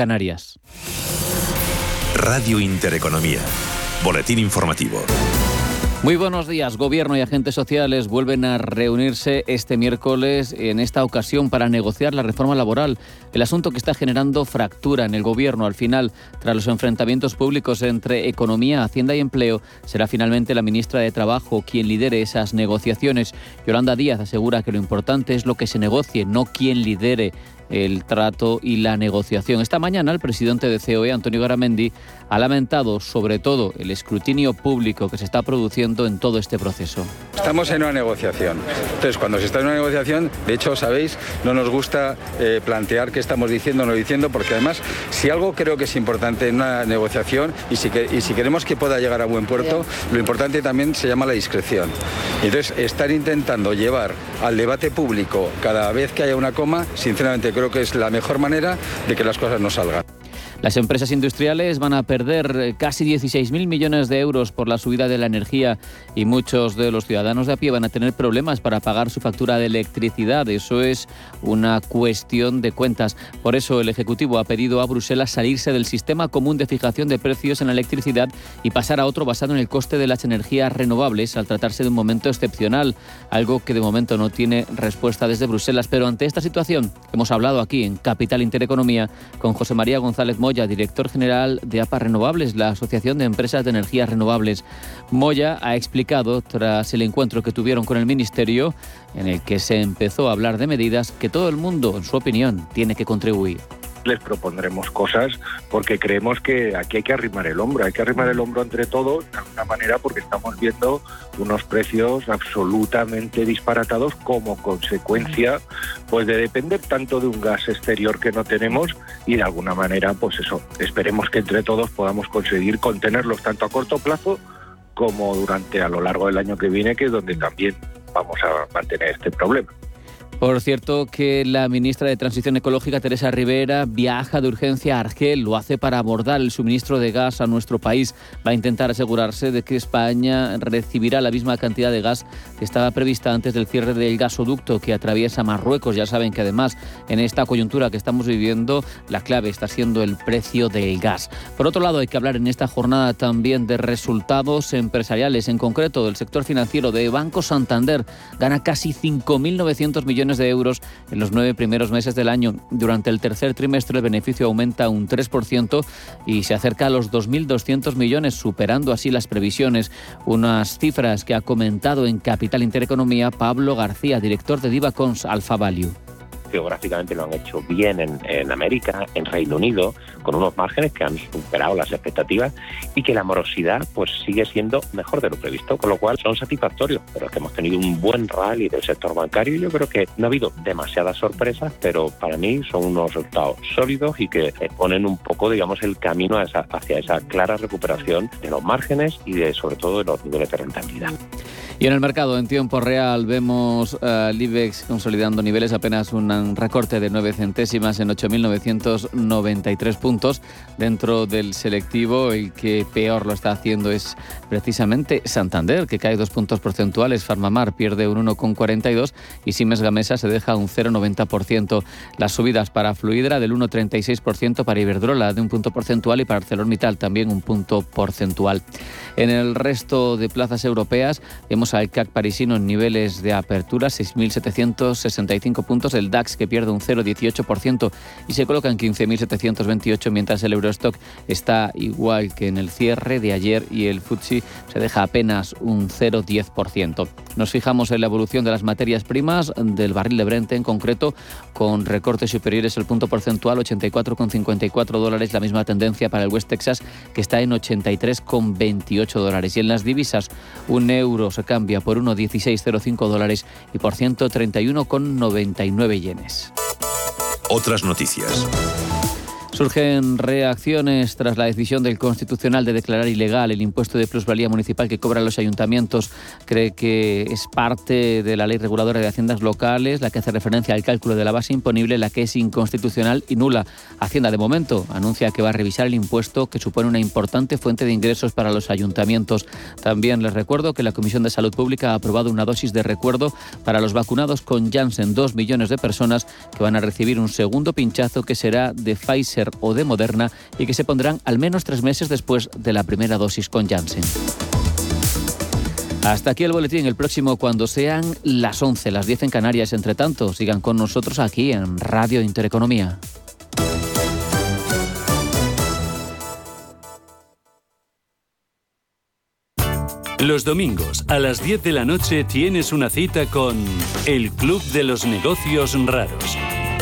Canarias. Radio Intereconomía. Boletín informativo. Muy buenos días. Gobierno y agentes sociales vuelven a reunirse este miércoles, en esta ocasión para negociar la reforma laboral, el asunto que está generando fractura en el Gobierno. Al final, tras los enfrentamientos públicos entre economía, hacienda y empleo, será finalmente la ministra de Trabajo quien lidere esas negociaciones. Yolanda Díaz asegura que lo importante es lo que se negocie, no quien lidere el trato y la negociación. Esta mañana el presidente de COE, Antonio Garamendi, ha lamentado sobre todo el escrutinio público que se está produciendo en todo este proceso. Estamos en una negociación. Entonces, cuando se está en una negociación, de hecho, sabéis, no nos gusta eh, plantear qué estamos diciendo o no diciendo, porque además, si algo creo que es importante en una negociación y si, y si queremos que pueda llegar a buen puerto, lo importante también se llama la discreción. Entonces, estar intentando llevar al debate público cada vez que haya una coma, sinceramente creo que es la mejor manera de que las cosas no salgan. Las empresas industriales van a perder eh, casi 16.000 millones de euros por la subida de la energía y muchos de los ciudadanos de a pie van a tener problemas para pagar su factura de electricidad. Eso es una cuestión de cuentas. Por eso el Ejecutivo ha pedido a Bruselas salirse del sistema común de fijación de precios en la electricidad y pasar a otro basado en el coste de las energías renovables al tratarse de un momento excepcional, algo que de momento no tiene respuesta desde Bruselas. Pero ante esta situación hemos hablado aquí en Capital Intereconomía con José María González Moya, director general de APA Renovables, la Asociación de Empresas de Energías Renovables. Moya ha explicado, tras el encuentro que tuvieron con el Ministerio, en el que se empezó a hablar de medidas que todo el mundo, en su opinión, tiene que contribuir les propondremos cosas porque creemos que aquí hay que arrimar el hombro, hay que arrimar el hombro entre todos de alguna manera porque estamos viendo unos precios absolutamente disparatados como consecuencia pues de depender tanto de un gas exterior que no tenemos y de alguna manera pues eso, esperemos que entre todos podamos conseguir contenerlos tanto a corto plazo como durante a lo largo del año que viene que es donde también vamos a mantener este problema. Por cierto, que la ministra de Transición Ecológica, Teresa Rivera, viaja de urgencia a Argel. Lo hace para abordar el suministro de gas a nuestro país. Va a intentar asegurarse de que España recibirá la misma cantidad de gas que estaba prevista antes del cierre del gasoducto que atraviesa Marruecos. Ya saben que además en esta coyuntura que estamos viviendo, la clave está siendo el precio del gas. Por otro lado, hay que hablar en esta jornada también de resultados empresariales, en concreto del sector financiero de Banco Santander. Gana casi 5.900 millones de euros en los nueve primeros meses del año. Durante el tercer trimestre el beneficio aumenta un 3% y se acerca a los 2.200 millones, superando así las previsiones. Unas cifras que ha comentado en Capital Intereconomía Pablo García, director de Divacons Alfa Value geográficamente lo han hecho bien en, América, en Reino Unido, con unos márgenes que han superado las expectativas y que la morosidad pues sigue siendo mejor de lo previsto, con lo cual son satisfactorios. Pero es que hemos tenido un buen rally del sector bancario y yo creo que no ha habido demasiadas sorpresas, pero para mí son unos resultados sólidos y que ponen un poco, digamos, el camino hacia esa clara recuperación de los márgenes y de sobre todo de los niveles de rentabilidad. Y en el mercado, en tiempo real, vemos al eh, IBEX consolidando niveles, apenas un recorte de 9 centésimas en 8.993 puntos. Dentro del selectivo, el que peor lo está haciendo es precisamente Santander, que cae dos puntos porcentuales. Farmamar pierde un 1,42 y Siemens Gamesa se deja un 0,90%. Las subidas para Fluidra del 1,36% para Iberdrola de un punto porcentual y para ArcelorMittal también un punto porcentual. En el resto de plazas europeas hemos al CAC parisino en niveles de apertura, 6.765 puntos, el DAX que pierde un 0,18% y se coloca en 15.728, mientras el Eurostock está igual que en el cierre de ayer y el FTSE se deja apenas un 0,10%. Nos fijamos en la evolución de las materias primas, del barril de Brent en concreto, con recortes superiores al punto porcentual, 84,54 dólares, la misma tendencia para el West Texas, que está en 83,28 dólares. Y en las divisas, un euro se cambia por 1,1605 dólares y por 131,99 yenes. Otras noticias. Surgen reacciones tras la decisión del Constitucional de declarar ilegal el impuesto de plusvalía municipal que cobran los ayuntamientos. Cree que es parte de la ley reguladora de haciendas locales, la que hace referencia al cálculo de la base imponible, la que es inconstitucional y nula. Hacienda, de momento, anuncia que va a revisar el impuesto que supone una importante fuente de ingresos para los ayuntamientos. También les recuerdo que la Comisión de Salud Pública ha aprobado una dosis de recuerdo para los vacunados con Janssen, dos millones de personas que van a recibir un segundo pinchazo que será de Pfizer O de Moderna y que se pondrán al menos tres meses después de la primera dosis con Janssen. Hasta aquí el boletín, el próximo cuando sean las 11, las 10 en Canarias. Entre tanto, sigan con nosotros aquí en Radio Intereconomía. Los domingos a las 10 de la noche tienes una cita con El Club de los Negocios Raros.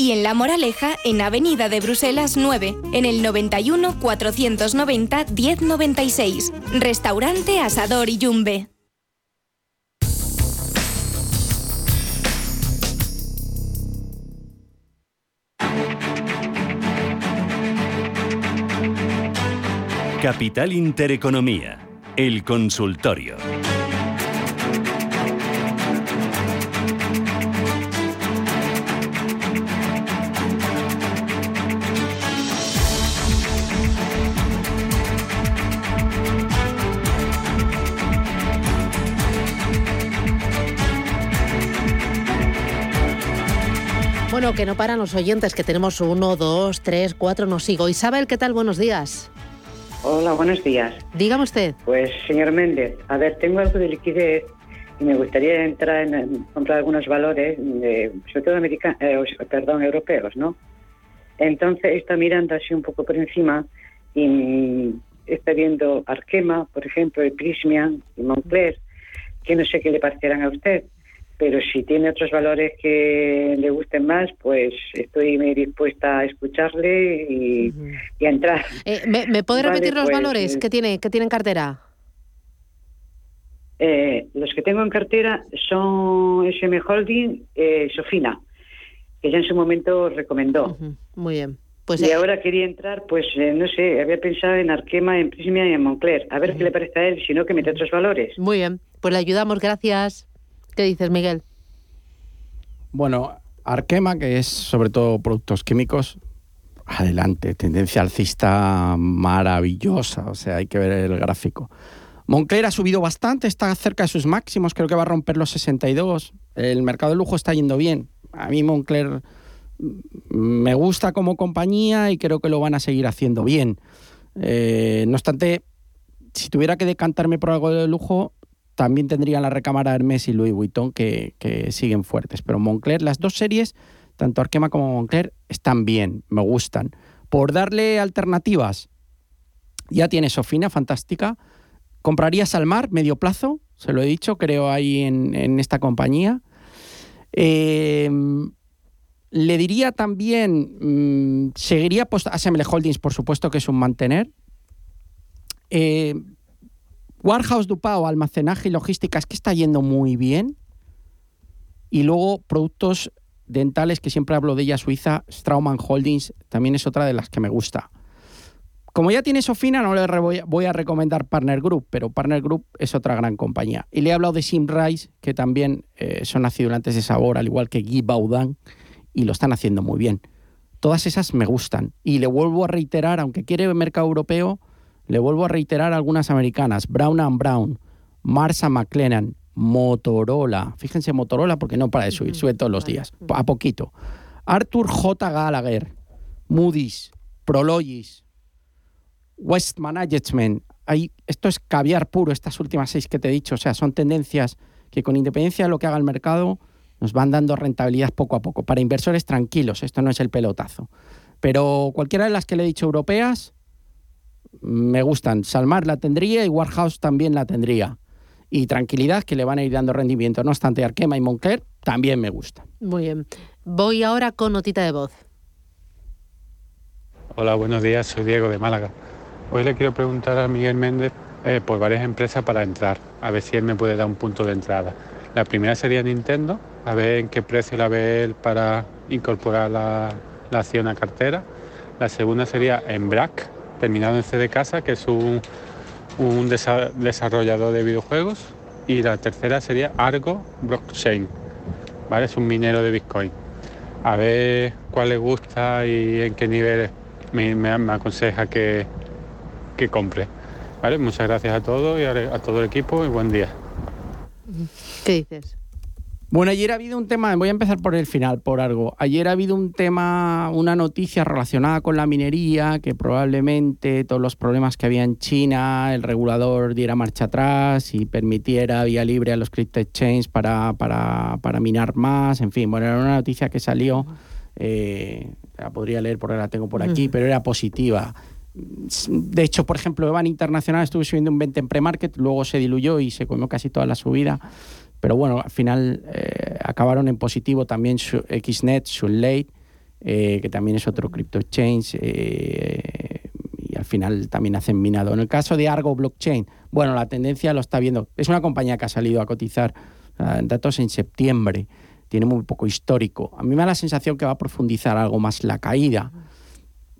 y en La Moraleja, en Avenida de Bruselas 9, en el 91 490 1096. Restaurante Asador y Yumbe. Capital Intereconomía, el consultorio. Bueno, que no paran los oyentes, que tenemos uno, dos, tres, cuatro, no sigo. Isabel, ¿qué tal? Buenos días. Hola, buenos días. Dígame usted. Pues, señor Méndez, a ver, tengo algo de liquidez y me gustaría entrar en, comprar algunos valores, de, sobre todo americanos, eh, perdón, europeos, ¿no? Entonces está mirando así un poco por encima y está viendo Arkema, por ejemplo, el Prismian y Moncler, que no sé qué le parecerán a usted pero si tiene otros valores que le gusten más, pues estoy muy dispuesta a escucharle y, a entrar. Eh, ¿me, puede repetir los pues, valores que tiene, que tiene en cartera? Eh, los que tengo en cartera son SM Holding, eh, Sofina, que ya en su momento recomendó. Muy bien. Pues, y ahora quería entrar, pues no sé, había pensado en Arkema, en Prismia y en Moncler. A ver qué le parece a él, si no que mete otros valores. Muy bien, pues le ayudamos, gracias. ¿Qué dices, Miguel? Bueno, Arkema, que es sobre todo productos químicos, adelante, tendencia alcista maravillosa, o sea, hay que ver el gráfico. Moncler ha subido bastante, está cerca de sus máximos, creo que va a romper los 62. El mercado de lujo está yendo bien. A mí Moncler me gusta como compañía y creo que lo van a seguir haciendo bien. Eh, no obstante, si tuviera que decantarme por algo de lujo, también tendría la recámara Hermes y Louis Vuitton que, que siguen fuertes. Pero Moncler, las dos series tanto Arkema como Moncler están bien, me gustan. Por darle alternativas, ya tiene Sofina, fantástica. Compraría Salmar, medio plazo, se lo he dicho, creo ahí en, esta compañía. Em, le diría también, mm, seguiría pues, ASML Holdings, por supuesto que es un mantener. Eh, Warehouse Dupao, almacenaje y logística, es que está yendo muy bien. Y luego productos dentales, que siempre hablo de ella, Suiza, Straumann Holdings, también es otra de las que me gusta. Como ya tiene Sofina, no le voy a recomendar Partner Group, pero Partner Group es otra gran compañía. Y le he hablado de Simrise, que también eh, son acidulantes de sabor, al igual que Guy Baudin, y lo están haciendo muy bien. Todas esas me gustan. Y le vuelvo a reiterar, aunque quiere mercado europeo, le vuelvo a reiterar algunas americanas. Brown and Brown, Marsa McLennan, Motorola. Fíjense, Motorola porque no para de subir, sube todos los días, a poquito. Arthur J. Gallagher, Moody's, Prologis, West Management. esto es caviar puro, estas últimas seis que te he dicho. O sea, son tendencias que con independencia de lo que haga el mercado, nos van dando rentabilidad poco a poco. Para inversores tranquilos, esto no es el pelotazo. Pero cualquiera de las que le he dicho europeas, me gustan. Salmar la tendría y Warhouse también la tendría y tranquilidad que le van a ir dando rendimiento. No obstante, Arquema y Moncler también me gusta. Muy bien. Voy ahora con notita de voz. Hola, buenos días. Soy Diego de Málaga. Hoy le quiero preguntar a Miguel Méndez eh, por varias empresas para entrar, a ver si él me puede dar un punto de entrada. La primera sería Nintendo, a ver en qué precio la ve él para incorporar la, acción a cartera. La segunda sería Embrac, terminado en C de casa, que es un, un desarrollador de videojuegos y la tercera sería Argo Blockchain, ¿vale? Es un minero de Bitcoin. A ver cuál le gusta y en qué nivel me, aconseja que, que compre. ¿Vale? Muchas gracias a todos y a todo el equipo y buen día. ¿Qué dices? Bueno, ayer ha habido un tema, voy a empezar por el final, por algo. Ayer ha habido un tema, una noticia relacionada con la minería, que probablemente todos los problemas que había en China, el regulador diera marcha atrás y permitiera vía libre a los crypto exchanges para, para, para minar más. En fin, bueno, era una noticia que salió, eh, la podría leer porque la tengo por aquí, pero era positiva. De hecho, por ejemplo, Evan Internacional estuvo subiendo un 20 en pre-market, luego se diluyó y se comió casi toda la subida. Pero bueno, al final eh, acabaron en positivo también XNet, Sunlight, eh, que también es otro crypto exchange, eh, y al final también hacen minado. En el caso de Argo Blockchain, bueno, la tendencia lo está viendo. Es una compañía que ha salido a cotizar datos en septiembre, tiene muy poco histórico. A mí me da la sensación que va a profundizar algo más la caída.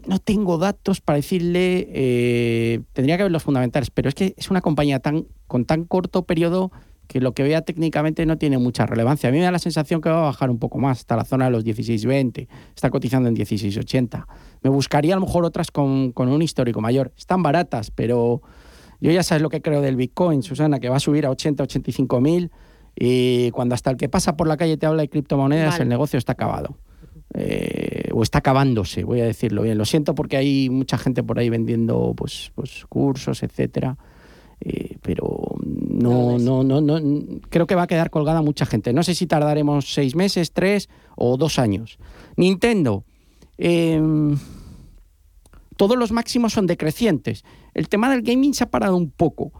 No tengo datos para decirle, tendría que ver los fundamentales, pero es que es una compañía tan, con tan corto periodo que lo que vea técnicamente no tiene mucha relevancia. A mí me da la sensación que va a bajar un poco más, hasta la zona de los 16.20, está cotizando en 16.80. Me buscaría a lo mejor otras con, un histórico mayor. Están baratas, pero yo ya sabes lo que creo del Bitcoin, Susana, que va a subir a 80, 85 mil y cuando hasta el que pasa por la calle te habla de criptomonedas, el negocio está acabado. Eh, o está acabándose, voy a decirlo bien. Lo siento porque hay mucha gente por ahí vendiendo pues, pues cursos, etcétera. Eh, pero no, no, no, no, creo que va a quedar colgada mucha gente. No sé si tardaremos seis meses, tres o dos años. Nintendo, em, todos los máximos son decrecientes. El tema del gaming se ha parado un poco,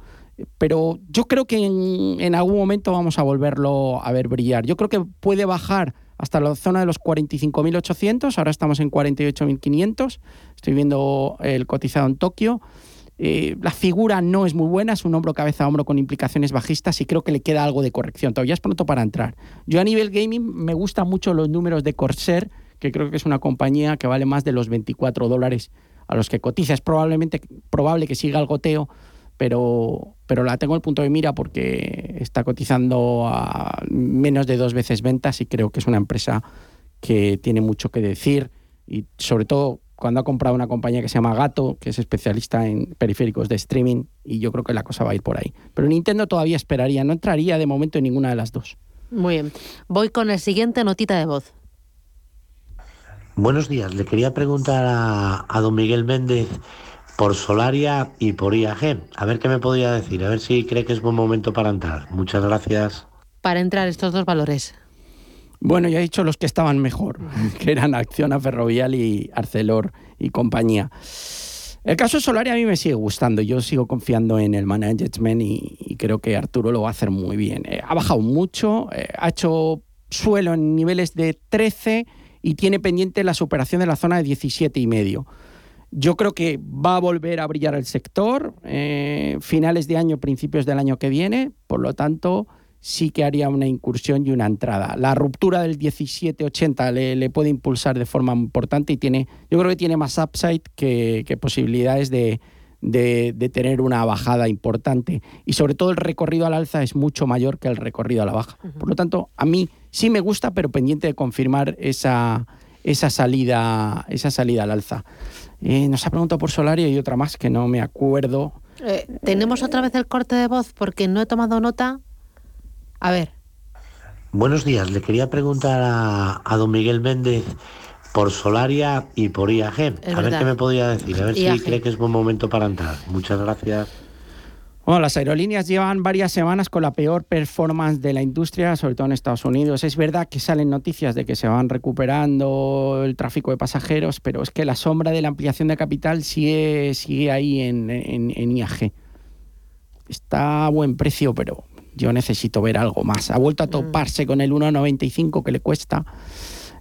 pero yo creo que en, en algún momento vamos a volverlo a ver brillar. Yo creo que puede bajar hasta la zona de los 45.800, ahora estamos en 48.500, estoy viendo el cotizado en Tokio. Eh, la figura no es muy buena, es un hombro cabeza a hombro con implicaciones bajistas y creo que le queda algo de corrección. Todavía es pronto para entrar. Yo a nivel gaming me gustan mucho los números de Corsair, que creo que es una compañía que vale más de los 24 dólares a los que cotiza. Es probablemente probable que siga el goteo, pero, pero la tengo el punto de mira porque está cotizando a menos de dos veces ventas y creo que es una empresa que tiene mucho que decir y sobre todo cuando ha comprado una compañía que se llama Gato, que es especialista en periféricos de streaming, y yo creo que la cosa va a ir por ahí. Pero Nintendo todavía esperaría, no entraría de momento en ninguna de las dos. Muy bien. Voy con el siguiente notita de voz. Buenos días, le quería preguntar a, a don Miguel Méndez por Solaria y por IAG. A ver qué me podría decir, a ver si cree que es buen momento para entrar. Muchas gracias. Para entrar estos dos valores. Bueno, ya he dicho los que estaban mejor, que eran Acciona, Ferrovial y Arcelor y compañía. El caso de Solaria a mí me sigue gustando. Yo sigo confiando en el management y, y creo que Arturo lo va a hacer muy bien. Eh, ha bajado mucho, eh, ha hecho suelo en niveles de 13 y tiene pendiente la superación de la zona de 17 y medio. Yo creo que va a volver a brillar el sector eh, finales de año, principios del año que viene. Por lo tanto, sí que haría una incursión y una entrada. La ruptura del 17-80 le, le, puede impulsar de forma importante y tiene, yo creo que tiene más upside que, que posibilidades de, de, de, tener una bajada importante. Y sobre todo el recorrido al alza es mucho mayor que el recorrido a la baja. Uh -huh. Por lo tanto, a mí sí me gusta, pero pendiente de confirmar esa, esa, salida, esa salida al alza. Eh, nos ha preguntado por Solaria y otra más que no me acuerdo. Eh, Tenemos otra vez el corte de voz porque no he tomado nota. A ver. Buenos días, le quería preguntar a, a don Miguel Méndez por Solaria y por IAG. Es a verdad. ver qué me podría decir, a ver IAG. si cree que es buen momento para entrar. Muchas gracias. Bueno, las aerolíneas llevan varias semanas con la peor performance de la industria, sobre todo en Estados Unidos. Es verdad que salen noticias de que se van recuperando el tráfico de pasajeros, pero es que la sombra de la ampliación de capital sigue, sigue ahí en, en, en IAG. Está a buen precio, pero yo necesito ver algo más. Ha vuelto a mm. toparse con el 1,95 que le cuesta.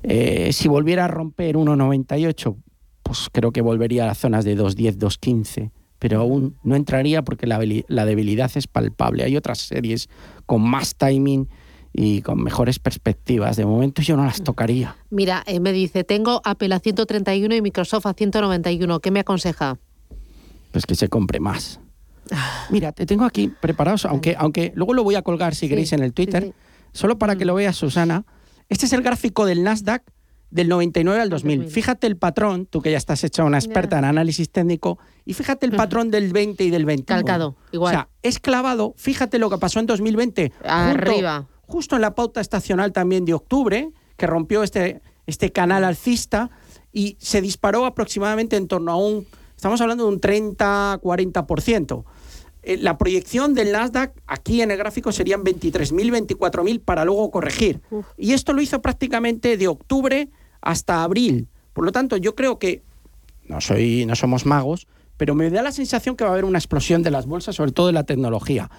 Eh, si volviera a romper 1,98, pues creo que volvería a las zonas de 2,10, 2,15. Pero aún no entraría porque la, la debilidad es palpable. Hay otras series con más timing y con mejores perspectivas. De momento yo no las tocaría. Mira, eh, me dice, tengo Apple a 131 y Microsoft a 191. ¿Qué me aconseja? Pues que se compre más. Mira, te tengo aquí preparados, aunque, aunque luego lo voy a colgar si sí, queréis en el Twitter, sí, sí. solo para que lo veas, Susana. Este es el gráfico del Nasdaq del 99 al 2000. 2000. Fíjate el patrón, tú que ya estás hecha una experta yeah. en análisis técnico, y fíjate el patrón del 20 y del 21. Calcado, igual. O sea, es clavado, fíjate lo que pasó en 2020. Arriba. Justo, justo en la pauta estacional también de octubre, que rompió este, este canal alcista y se disparó aproximadamente en torno a un, estamos hablando de un 30-40%. Eh, la proyección del Nasdaq aquí en el gráfico serían 23.000, 24.000 para luego corregir. Uf. Y esto lo hizo prácticamente de octubre hasta abril. Por lo tanto, yo creo que no, soy, no somos magos, pero me da la sensación que va a haber una explosión de las bolsas, sobre todo de la tecnología.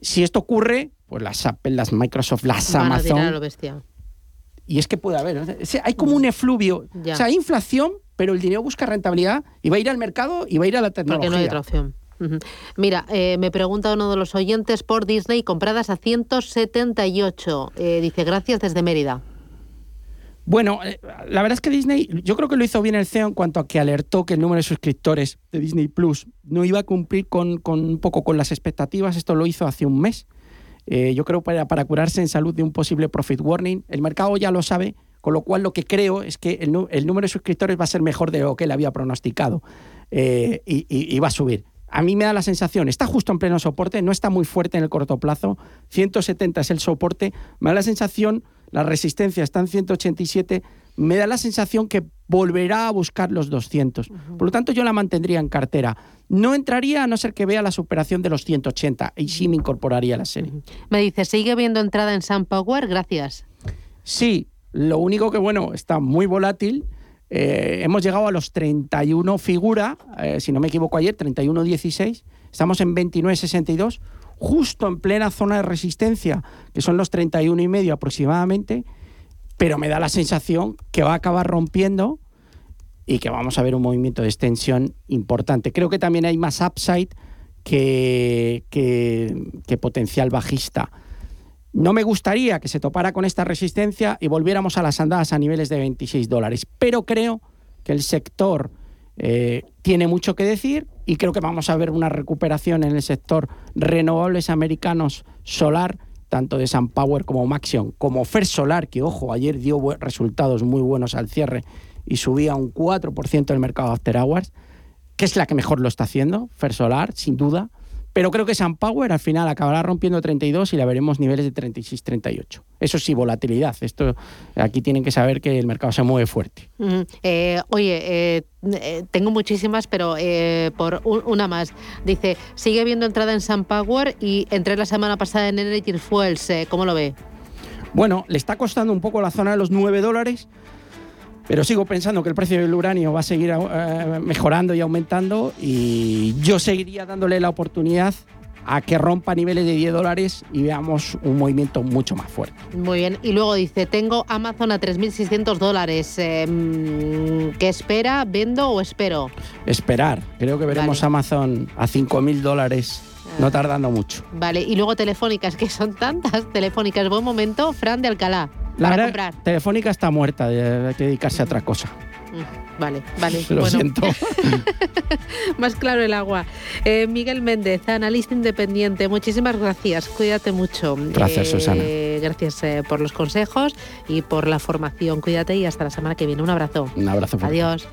Si esto ocurre, pues las Apple, las Microsoft, las Van Amazon... A lo bestia. Y es que puede haber, o sea, hay como un efluvio, ya. o sea, hay inflación, pero el dinero busca rentabilidad y va a ir al mercado y va a ir a la tecnología. Porque no hay otra opción. Mira, eh, me pregunta uno de los oyentes por Disney compradas a 178. Eh, dice, gracias desde Mérida. Bueno, eh, la verdad es que Disney, yo creo que lo hizo bien el CEO en cuanto a que alertó que el número de suscriptores de Disney Plus no iba a cumplir con, un poco con las expectativas. Esto lo hizo hace un mes. Eh, yo creo para, para curarse en salud de un posible profit warning. El mercado ya lo sabe, con lo cual lo que creo es que el, número de suscriptores va a ser mejor de lo que él había pronosticado y va a subir a mí me da la sensación, está justo en pleno soporte, no está muy fuerte en el corto plazo, 170 es el soporte, me da la sensación, la resistencia está en 187, me da la sensación que volverá a buscar los 200. Uh -huh. Por lo tanto, yo la mantendría en cartera. No entraría a no ser que vea la superación de los 180 y sí me incorporaría a la serie. Uh -huh. Me dice, ¿sigue viendo entrada en SunPower? Gracias. Sí, lo único que, bueno, está muy volátil. Eh, hemos llegado a los 31 figura, eh, si no me equivoco ayer, 31.16. Estamos en 29.62, justo en plena zona de resistencia, que son los 31 y medio aproximadamente, pero me da la sensación que va a acabar rompiendo y que vamos a ver un movimiento de extensión importante. Creo que también hay más upside que, que, que potencial bajista. No me gustaría que se topara con esta resistencia y volviéramos a las andadas a niveles de 26 dólares, pero creo que el sector eh, tiene mucho que decir y creo que vamos a ver una recuperación en el sector renovables americanos solar, tanto de SunPower como Maxion, como First Solar, que ojo, ayer dio resultados muy buenos al cierre y subía un 4% el mercado After Hours, que es la que mejor lo está haciendo, Fersolar, sin duda. Pero creo que Power al final acabará rompiendo 32 y la veremos niveles de 36-38. Eso sí, volatilidad. Esto aquí tienen que saber que el mercado se mueve fuerte. Eh, oye, eh, eh, tengo muchísimas, pero por una más. Dice, sigue viendo entrada en Power y entré la semana pasada en Energy Fuels. ¿Cómo lo ve? Bueno, le está costando un poco la zona de los 9 dólares pero sigo pensando que el precio del uranio va a seguir eh, mejorando y aumentando y yo seguiría dándole la oportunidad a que rompa niveles de 10 dólares y veamos un movimiento mucho más fuerte. Muy bien. Y luego dice, tengo Amazon a 3.600 dólares. Em, ¿Qué espera? ¿Vendo o espero? Esperar. Creo que veremos Amazon a 5.000 dólares no ah. tardando mucho. Vale, y luego telefónicas, que son tantas telefónicas. Buen momento, Fran de Alcalá. La para comprar. Telefónica está muerta, hay que dedicarse a otra cosa. Mm, vale, vale. Lo siento. Más claro el agua. Eh, Miguel Méndez, analista independiente, muchísimas gracias. Cuídate mucho. Gracias, eh, Susana. Gracias eh, por los consejos y por la formación. Cuídate y hasta la semana que viene. Un abrazo. Un abrazo. Adiós.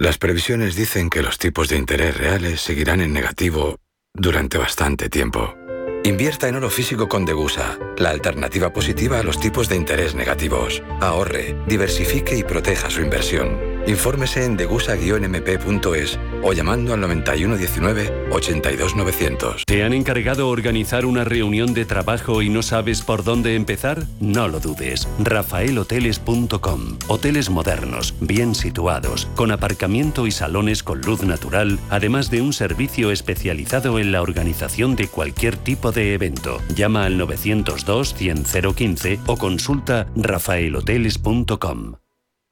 Las previsiones dicen que los tipos de interés reales seguirán en negativo durante bastante tiempo. Invierta en oro físico con Degusa, la alternativa positiva a los tipos de interés negativos. Ahorre, diversifique y proteja su inversión. Infórmese en degusa-mp.es o llamando al 9119-82900. ¿Te han encargado organizar una reunión de trabajo y no sabes por dónde empezar? No lo dudes. rafaelhoteles.com. Hoteles modernos, bien situados, con aparcamiento y salones con luz natural, además de un servicio especializado en la organización de cualquier tipo de evento. Llama al 902 100 o consulta rafaelhoteles.com.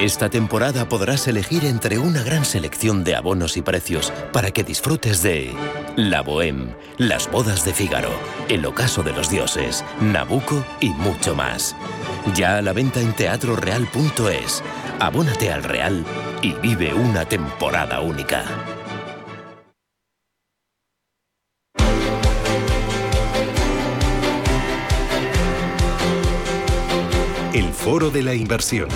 Esta temporada podrás elegir entre una gran selección de abonos y precios para que disfrutes de La Bohème, Las Bodas de Fígaro, El Ocaso de los Dioses, Nabucco y mucho más. Ya a la venta en teatroreal.es. Abónate al Real y vive una temporada única. El Foro de la Inversión.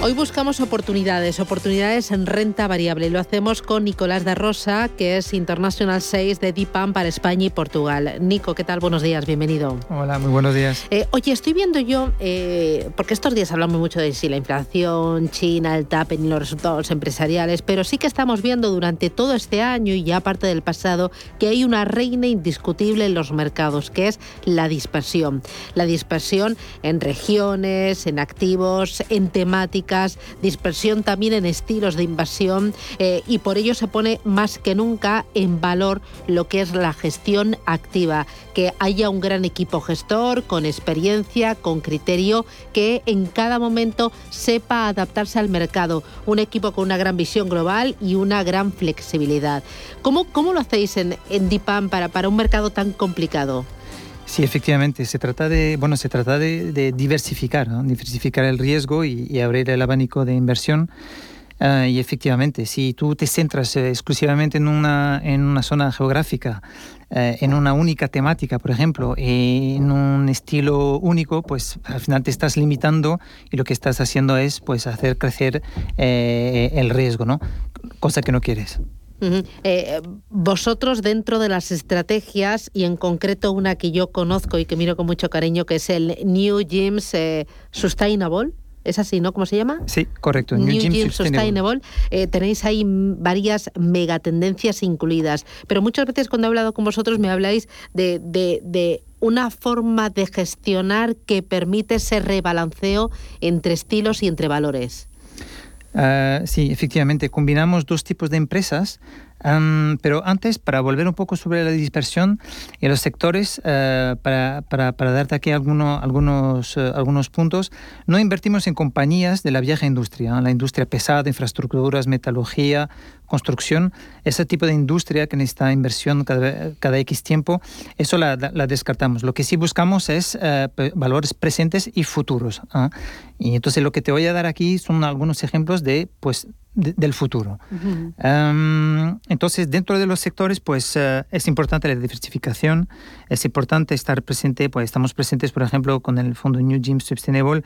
Hoy buscamos oportunidades, oportunidades en renta variable. Lo hacemos con Nicolás de Rosa, que es International 6 de DIPAM para España y Portugal. Nico, ¿qué tal? Buenos días, bienvenido. Hola, muy buenos días. Eh, oye, estoy viendo yo, eh, porque estos días hablamos mucho de si la inflación, China, el TAPEN y los resultados empresariales, pero sí que estamos viendo durante todo este año y ya parte del pasado que hay una reina indiscutible en los mercados, que es la dispersión. La dispersión en regiones, en activos, en temáticas dispersión también en estilos de invasión eh, y por ello se pone más que nunca en valor lo que es la gestión activa, que haya un gran equipo gestor con experiencia, con criterio, que en cada momento sepa adaptarse al mercado, un equipo con una gran visión global y una gran flexibilidad. ¿Cómo, cómo lo hacéis en, en DIPAM para, para un mercado tan complicado? Sí, efectivamente, se trata de, bueno, se trata de, diversificar, diversificar el riesgo y, abrir el abanico de inversión. Ah, y efectivamente, si tú te centras eh, exclusivamente en una, en una zona geográfica, eh, en una única temática, por ejemplo, en un estilo único, pues al final te estás limitando y lo que estás haciendo es pues hacer crecer eh, el riesgo, ¿no? Cosa que no quieres. Eh, vosotros dentro de las estrategias y en concreto una que yo conozco y que miro con mucho cariño que es el New Gyms eh, Sustainable. ¿Es así, no? ¿Cómo se llama? Sí, correcto. New, Gyms Sustainable. Eh, tenéis ahí varias megatendencias incluidas. Pero muchas veces cuando he hablado con vosotros me habláis de, de una forma de gestionar que permite ese rebalanceo entre estilos y entre valores. Ah, sí, efectivamente, combinamos dos tipos de empresas pero antes, para volver un poco sobre la dispersión y los sectores, eh, para, para, para, darte aquí alguno, algunos, eh, algunos puntos, no invertimos en compañías de la vieja industria, la industria pesada, infraestructuras, metalurgia, construcción, ese tipo de industria que necesita inversión cada, cada X tiempo, eso la, la, descartamos. Lo que sí buscamos es eh, valores presentes y futuros. ¿ah? Y entonces lo que te voy a dar aquí son algunos ejemplos de pues del futuro. entonces, dentro de los sectores, pues eh, es importante la diversificación, es importante estar presente, pues estamos presentes, por ejemplo, con el fondo New Gym Sustainable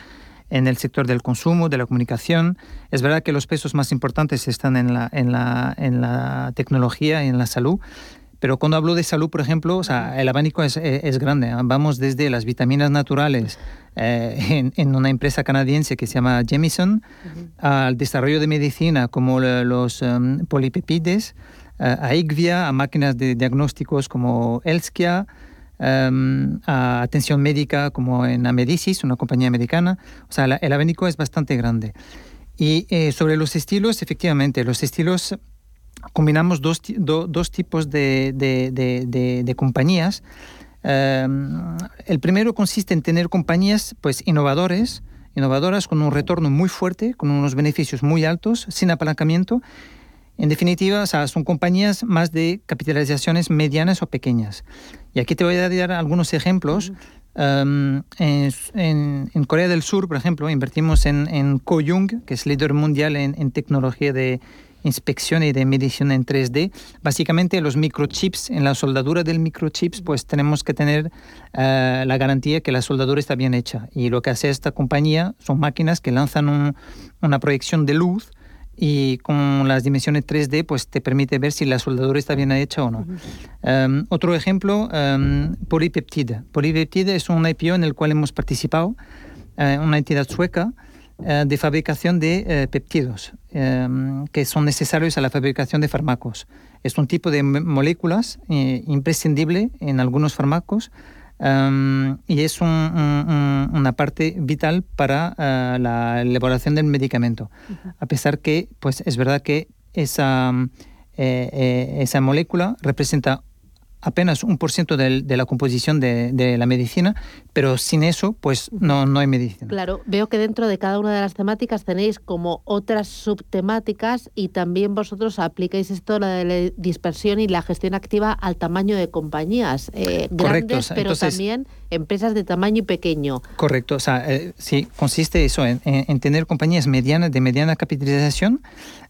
en el sector del consumo, de la comunicación. Es verdad que los pesos más importantes están en la, en la, en la tecnología y en la salud, pero cuando hablo de salud, por ejemplo, o sea, el abanico es, es, grande. Vamos desde las vitaminas naturales eh, en, una empresa canadiense que se llama Jemison, al desarrollo de medicina como los um, polipepides, uh, a IGVIA, a máquinas de diagnósticos como Elskia, a atención médica como en Amedicis, una compañía americana. O sea, el abanico es bastante grande. Y eh, sobre los estilos, efectivamente, los estilos combinamos dos, dos tipos de, de, compañías. Em, el primero consiste en tener compañías pues, innovadores, innovadoras con un retorno muy fuerte, con unos beneficios muy altos, sin apalancamiento. En definitiva, son compañías más de capitalizaciones medianas o pequeñas. Y aquí te voy a dar algunos ejemplos. Em, en, en, Corea del Sur, por ejemplo, invertimos en, en Koyung, que es líder mundial en, en tecnología de inspección y de medición en 3D. Básicamente los microchips, en la soldadura del microchips, pues tenemos que tener eh, la garantía que la soldadura está bien hecha. Y lo que hace esta compañía son máquinas que lanzan una proyección de luz y con las dimensiones 3D pues te permite ver si la soldadura está bien hecha o no. Em, otro ejemplo, um, Polipeptide. Polipeptide es un IPO en el cual hemos participado, eh, una entidad sueca eh, de fabricación de eh, peptidos em, que son necesarios a la fabricación de fármacos. Es un tipo de moléculas imprescindible en algunos fármacos em, y es una parte vital para la elaboración del medicamento. A pesar que, pues es verdad que esa, esa molécula representa apenas un por ciento de, la composición de, la medicina, pero sin eso, pues no, no hay medicina. Claro, veo que dentro de cada una de las temáticas tenéis como otras subtemáticas y también vosotros aplicáis esto, la de la dispersión y la gestión activa al tamaño de compañías eh, grandes, pero también empresas de tamaño pequeño. Correcto, o sea, eh, sí, consiste eso, en, tener compañías medianas, de mediana capitalización,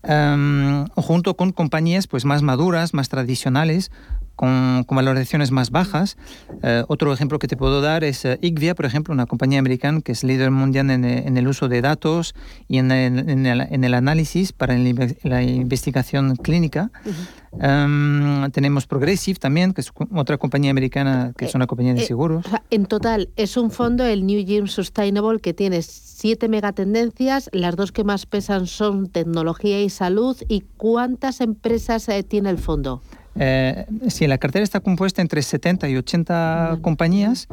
em, junto con compañías pues más maduras, más tradicionales, con, valoraciones más bajas. Eh, otro ejemplo que te puedo dar es uh, IGVIA, por ejemplo, una compañía americana que es líder mundial en, el uso de datos y en el, análisis para la investigación clínica. Em, tenemos Progressive también, que es otra compañía americana que es eh, una compañía de seguros. en total, es un fondo, el New Gym Sustainable, que tiene siete megatendencias. Las dos que más pesan son tecnología y salud. ¿Y cuántas empresas tiene el fondo? Eh, sí, la cartera está compuesta entre 70 y 80 compañías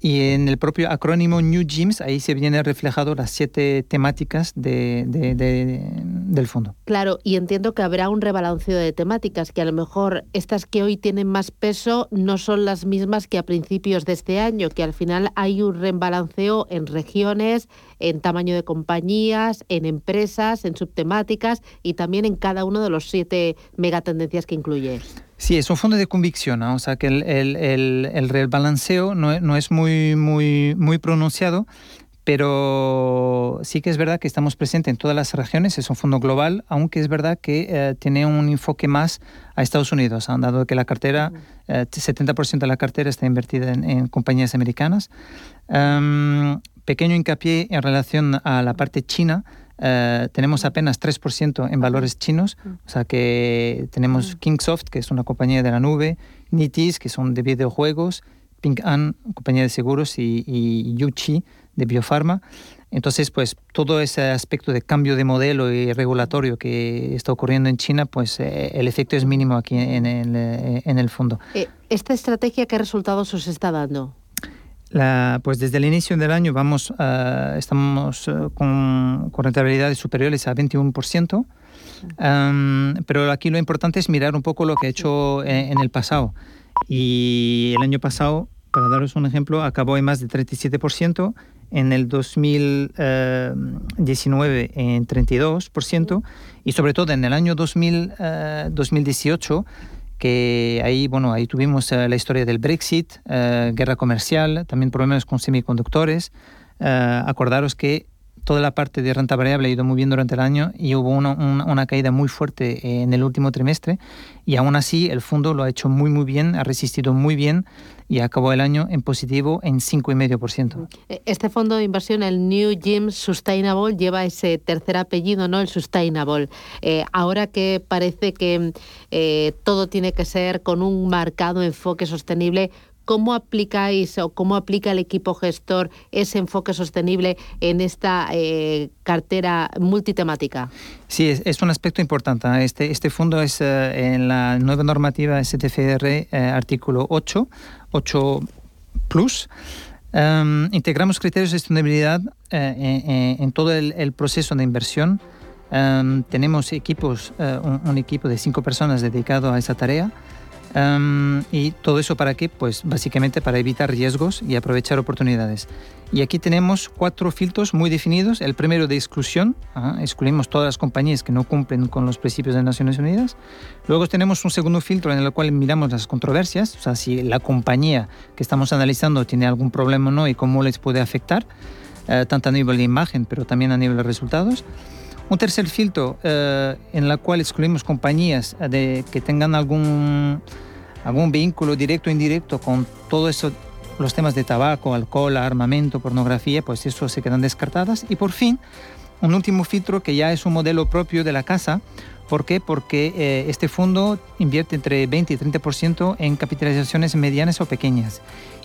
y en el propio acrónimo New Gyms, ahí se vienen reflejado las siete temáticas de, del fondo. Claro, y entiendo que habrá un rebalanceo de temáticas, que a lo mejor estas que hoy tienen más peso no son las mismas que a principios de este año, que al final hay un rebalanceo en regiones, en tamaño de compañías, en empresas, en subtemáticas y también en cada uno de los siete megatendencias que incluye. Sí, es un fondo de convicción, o sea que el, el, el, el rebalanceo no, no, es muy, muy, muy pronunciado, pero sí que es verdad que estamos presentes en todas las regiones, es un fondo global, aunque es verdad que eh, tiene un enfoque más a Estados Unidos, han dado que la cartera, 70% eh, de la cartera está invertida en, compañías americanas. Em, pequeño hincapié en relación a la parte china, eh, tenemos apenas 3% en valores chinos, o sea que tenemos Kingsoft, que es una compañía de la nube, Nitis, que son de videojuegos, Ping An, compañía de seguros, y, y Yuchi, de biofarma. Entonces, pues todo ese aspecto de cambio de modelo y regulatorio que está ocurriendo en China, pues eh, el efecto es mínimo aquí en el, en el fondo. Eh, ¿Esta estrategia qué resultados os está dando? Pues desde el inicio del año vamos, uh, estamos uh, con, con, rentabilidades superiores a 21%, um, pero aquí lo importante es mirar un poco lo que ha hecho en, en el pasado. Y el año pasado, para daros un ejemplo, acabó en más de 37%, en el 2019 en 32% y sobre todo en el año 2000, 2018 que ahí, bueno, ahí tuvimos eh, la historia del Brexit, eh, guerra comercial, también problemas con semiconductores. Eh, acordaros que toda la parte de renta variable ha ido muy bien durante el año y hubo una, caída muy fuerte en el último trimestre y aún así el fondo lo ha hecho muy muy bien, ha resistido muy bien y acabó el año en positivo en 5,5%. Este fondo de inversión, el New Gym Sustainable, lleva ese tercer apellido, ¿no? El Sustainable. Eh, ahora que parece que eh, todo tiene que ser con un marcado enfoque sostenible, ¿Cómo aplicáis o cómo aplica el equipo gestor ese enfoque sostenible en esta eh, cartera multitemática? Sí, es, un aspecto importante. Este, este fondo es en la nueva normativa STFR, artículo 8, 8 Plus, em, integramos criterios de sostenibilidad eh, eh, en, todo el, proceso de inversión. Em, tenemos equipos, eh, un, equipo de cinco personas dedicado a esa tarea. Em, y todo eso para qué? Pues básicamente para evitar riesgos y aprovechar oportunidades. Y aquí tenemos cuatro filtros muy definidos. El primero de exclusión, excluimos todas las compañías que no cumplen con los principios de Naciones Unidas. Luego tenemos un segundo filtro en el cual miramos las controversias, o sea, si la compañía que estamos analizando tiene algún problema o no y cómo les puede afectar, eh, tanto a nivel de imagen, pero también a nivel de resultados. Un tercer filtro eh, en el cual excluimos compañías que tengan algún, algún vínculo directo o indirecto con todo eso los temas de tabaco, alcohol, armamento, pornografía, pues eso se quedan descartadas. Y por fin, un último filtro que ya es un modelo propio de la casa. ¿Por qué? Porque eh, este fondo invierte entre 20 y 30% en capitalizaciones medianas o pequeñas.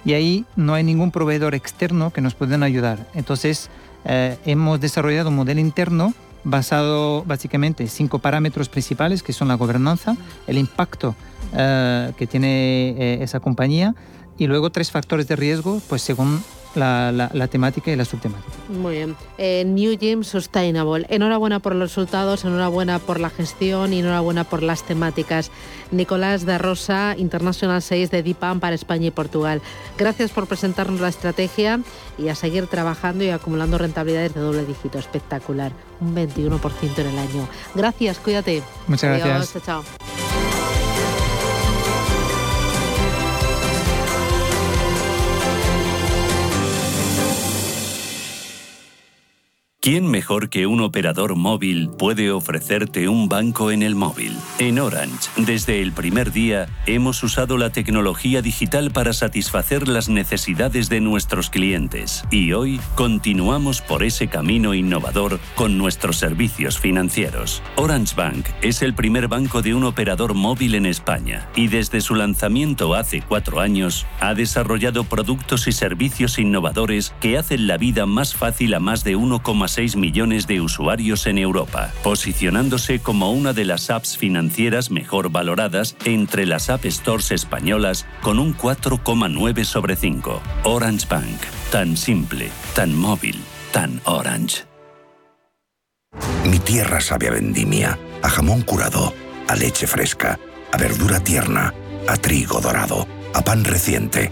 Y ahí no hay ningún proveedor externo que nos pueda ayudar. Entonces, eh, hemos desarrollado un modelo interno basado básicamente en cinco parámetros principales, que son la gobernanza, el impacto eh, que tiene esa compañía, y luego tres factores de riesgo, pues según la, la, temática y la subtemática. Muy bien. Eh, New Gym Sustainable. Enhorabuena por los resultados, enhorabuena por la gestión y enhorabuena por las temáticas. Nicolás da Rosa, International 6 de DIPAM para España y Portugal. Gracias por presentarnos la estrategia y a seguir trabajando y acumulando rentabilidades de doble dígito. Espectacular. Un 21% en el año. Gracias, cuídate. Muchas gracias. Chao. ¿Quién mejor que un operador móvil puede ofrecerte un banco en el móvil? En Orange, desde el primer día, hemos usado la tecnología digital para satisfacer las necesidades de nuestros clientes y hoy continuamos por ese camino innovador con nuestros servicios financieros. Orange Bank es el primer banco de un operador móvil en España y desde su lanzamiento hace cuatro años ha desarrollado productos y servicios innovadores que hacen la vida más fácil a más de 1,6 6 millones de usuarios en Europa, posicionándose como una de las apps financieras mejor valoradas entre las App Stores españolas con un 4,9 sobre 5. Orange Bank, tan simple, tan móvil, tan orange. Mi tierra sabe a vendimia, a jamón curado, a leche fresca, a verdura tierna, a trigo dorado, a pan reciente,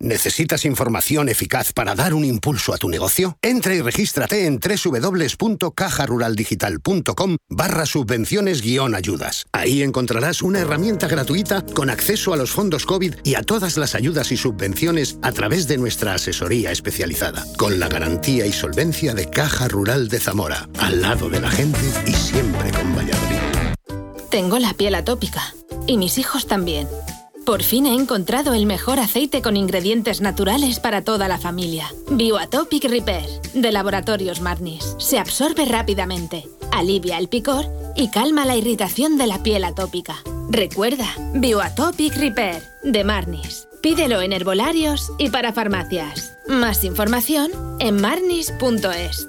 ¿Necesitas información eficaz para dar un impulso a tu negocio? Entra y regístrate en www.cajaruraldigital.com barra subvenciones guion ayudas. Ahí encontrarás una herramienta gratuita con acceso a los fondos COVID y a todas las ayudas y subvenciones a través de nuestra asesoría especializada, con la garantía y solvencia de Caja Rural de Zamora, al lado de la gente y siempre con Valladolid. Tengo la piel atópica y mis hijos también. Por fin he encontrado el mejor aceite con ingredientes naturales para toda la familia. Bioatopic Repair, de Laboratorios Marnis. Se absorbe rápidamente, alivia el picor y calma la irritación de la piel atópica. Recuerda, Bioatopic Repair, de Marnis. Pídelo en herbolarios y para farmacias. Más información en marnis.es.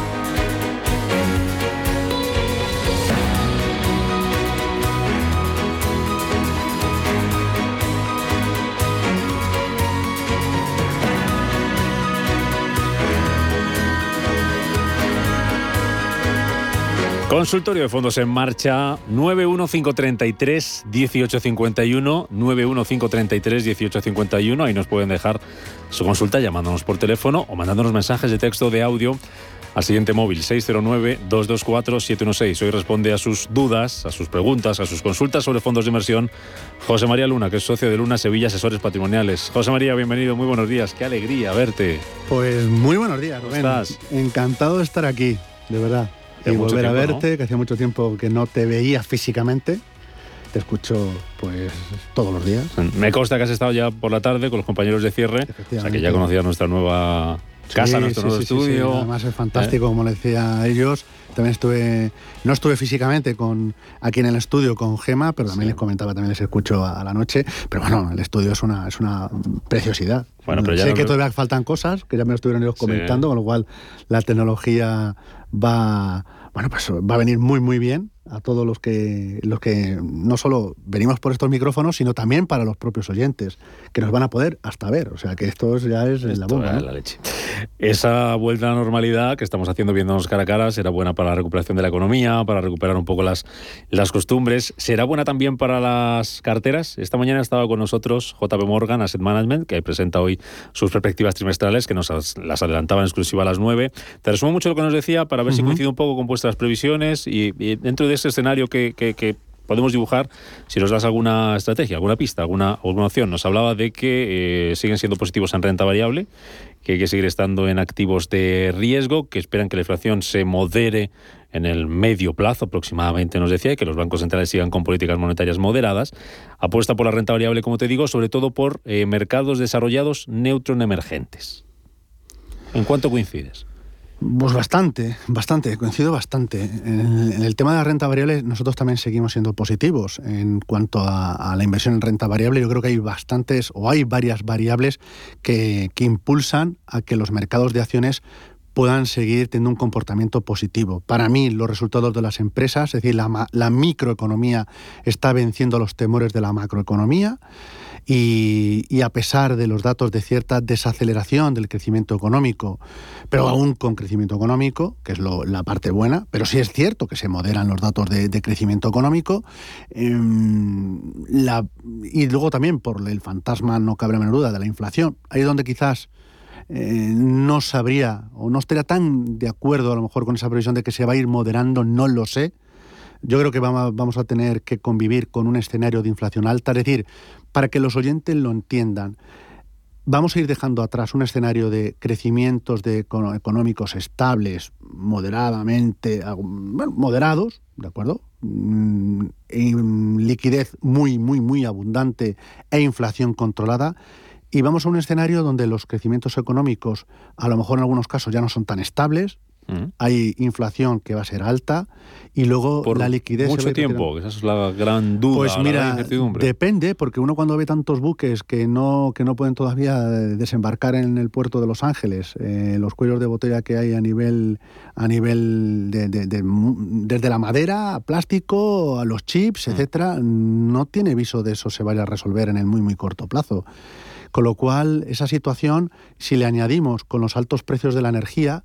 Consultorio de fondos en marcha 91533 1851 91533 1851 ahí nos pueden dejar su consulta llamándonos por teléfono o mandándonos mensajes de texto de audio al siguiente móvil 609-224-716. Hoy responde a sus dudas, a sus preguntas, a sus consultas sobre fondos de inversión José María Luna, que es socio de Luna Sevilla Asesores Patrimoniales. José María, bienvenido, muy buenos días, qué alegría verte. Pues muy buenos días, ¿Cómo estás? Encantado de estar aquí, de verdad y volver a verte, que hacía mucho tiempo que no te veía físicamente. Te escucho pues todos los días. Me consta que has estado ya por la tarde con los compañeros de cierre, o sea que ya conocías nuestra nueva casa, nuestro nuevo estudio. Además es fantástico, como le decía a ellos. También estuve, no estuve físicamente con aquí en el estudio con Gema, pero también les comentaba, también les escucho a, la noche. Pero bueno, el estudio es una, es una preciosidad. Bueno, pero ya sé que todavía faltan cosas, que ya me lo estuvieron ellos comentando, con lo cual la tecnología va, bueno, pues va a venir muy, muy bien a todos los que, los que no solo venimos por estos micrófonos, sino también para los propios oyentes, que nos van a poder hasta ver. O sea que esto ya es la bomba. La leche. Esa vuelta a la normalidad que estamos haciendo viéndonos cara a cara será buena para la recuperación de la economía, para recuperar un poco las, las costumbres. Será buena también para las carteras. Esta mañana ha estado con nosotros JP Morgan Asset Management, que presenta hoy sus perspectivas trimestrales, que nos las adelantaba en exclusiva a las 9. Te resumo mucho lo que nos decía para ver si coincide un poco con vuestras previsiones y, y dentro de ese escenario que, podemos dibujar si nos das alguna estrategia, alguna pista, alguna, alguna opción. Nos hablaba de que eh, siguen siendo positivos en renta variable, que hay que seguir estando en activos de riesgo, que esperan que la inflación se modere en el medio plazo aproximadamente, nos decía, y que los bancos centrales sigan con políticas monetarias moderadas. Apuesta por la renta variable, como te digo, sobre todo por eh, mercados desarrollados neutron emergentes. ¿En cuánto coincides? Pues bastante, bastante, coincido bastante. En el, tema de la renta variable, nosotros también seguimos siendo positivos en cuanto a, la inversión en renta variable. Yo creo que hay bastantes o hay varias variables que, impulsan a que los mercados de acciones puedan seguir teniendo un comportamiento positivo. Para mí, los resultados de las empresas, es decir, la, microeconomía está venciendo los temores de la macroeconomía. Y, a pesar de los datos de cierta desaceleración del crecimiento económico, pero aún con crecimiento económico, que es la parte buena, pero sí es cierto que se moderan los datos de, crecimiento económico, em, y luego también por el fantasma, no cabe menor duda, de la inflación, ahí es donde quizás eh, no sabría o no estaría tan de acuerdo a lo mejor con esa previsión de que se va a ir moderando, no lo sé. Yo creo que vamos a tener que convivir con un escenario de inflación alta, es decir, para que los oyentes lo entiendan. Vamos a ir dejando atrás un escenario de crecimientos de económicos estables, moderadamente, moderados, ¿de acuerdo? Mm, liquidez muy, muy, muy abundante e inflación controlada. Y vamos a un escenario donde los crecimientos económicos, a lo mejor en algunos casos, ya no son tan estables, hay inflación que va a ser alta y luego la liquidez. Mucho tiempo, esa es la gran duda. Pues mira, depende, porque uno cuando ve tantos buques que no, que no pueden todavía desembarcar en el puerto de Los Ángeles, eh, los cuellos de botella que hay a nivel, a nivel de, desde la madera, a plástico, a los chips, mm. etcétera, no tiene viso de eso se vaya a resolver en el muy, muy corto plazo. Con lo cual, esa situación, si le añadimos con los altos precios de la energía,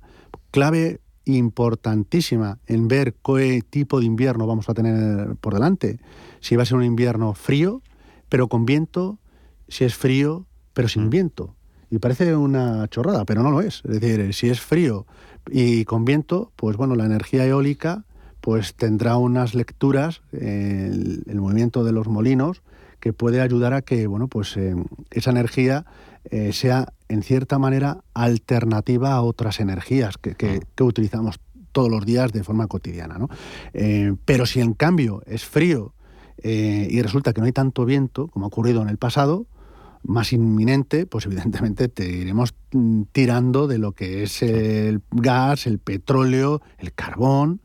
clave importantísima en ver qué tipo de invierno vamos a tener por delante. Si va a ser un invierno frío, pero con viento, si es frío, pero sin mm. viento. Y parece una chorrada, pero no lo es. Es decir, si es frío y con viento, pues bueno, la energía eólica pues tendrá unas lecturas, el, movimiento de los molinos, que puede ayudar a que bueno, pues, eh, esa energía eh, sea en cierta manera alternativa a otras energías que, que, utilizamos todos los días de forma cotidiana. ¿no? Eh, pero si en cambio es frío y resulta que no hay tanto viento como ha ocurrido en el pasado, más inminente, pues evidentemente te iremos mm, tirando de lo que es el gas, el petróleo, el carbón,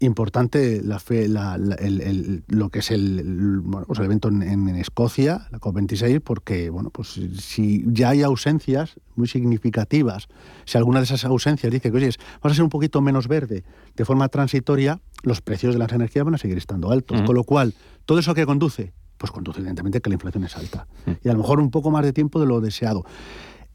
importante la fe, lo que es el, pues el evento en, Escocia, la COP26, porque bueno, pues si ya hay ausencias muy significativas, si alguna de esas ausencias dice que oye, vamos a ser un poquito menos verde de forma transitoria, los precios de las energías van a seguir estando altos. Con lo cual, todo eso que conduce, pues conduce evidentemente que la inflación es alta. Y a lo mejor un poco más de tiempo de lo deseado.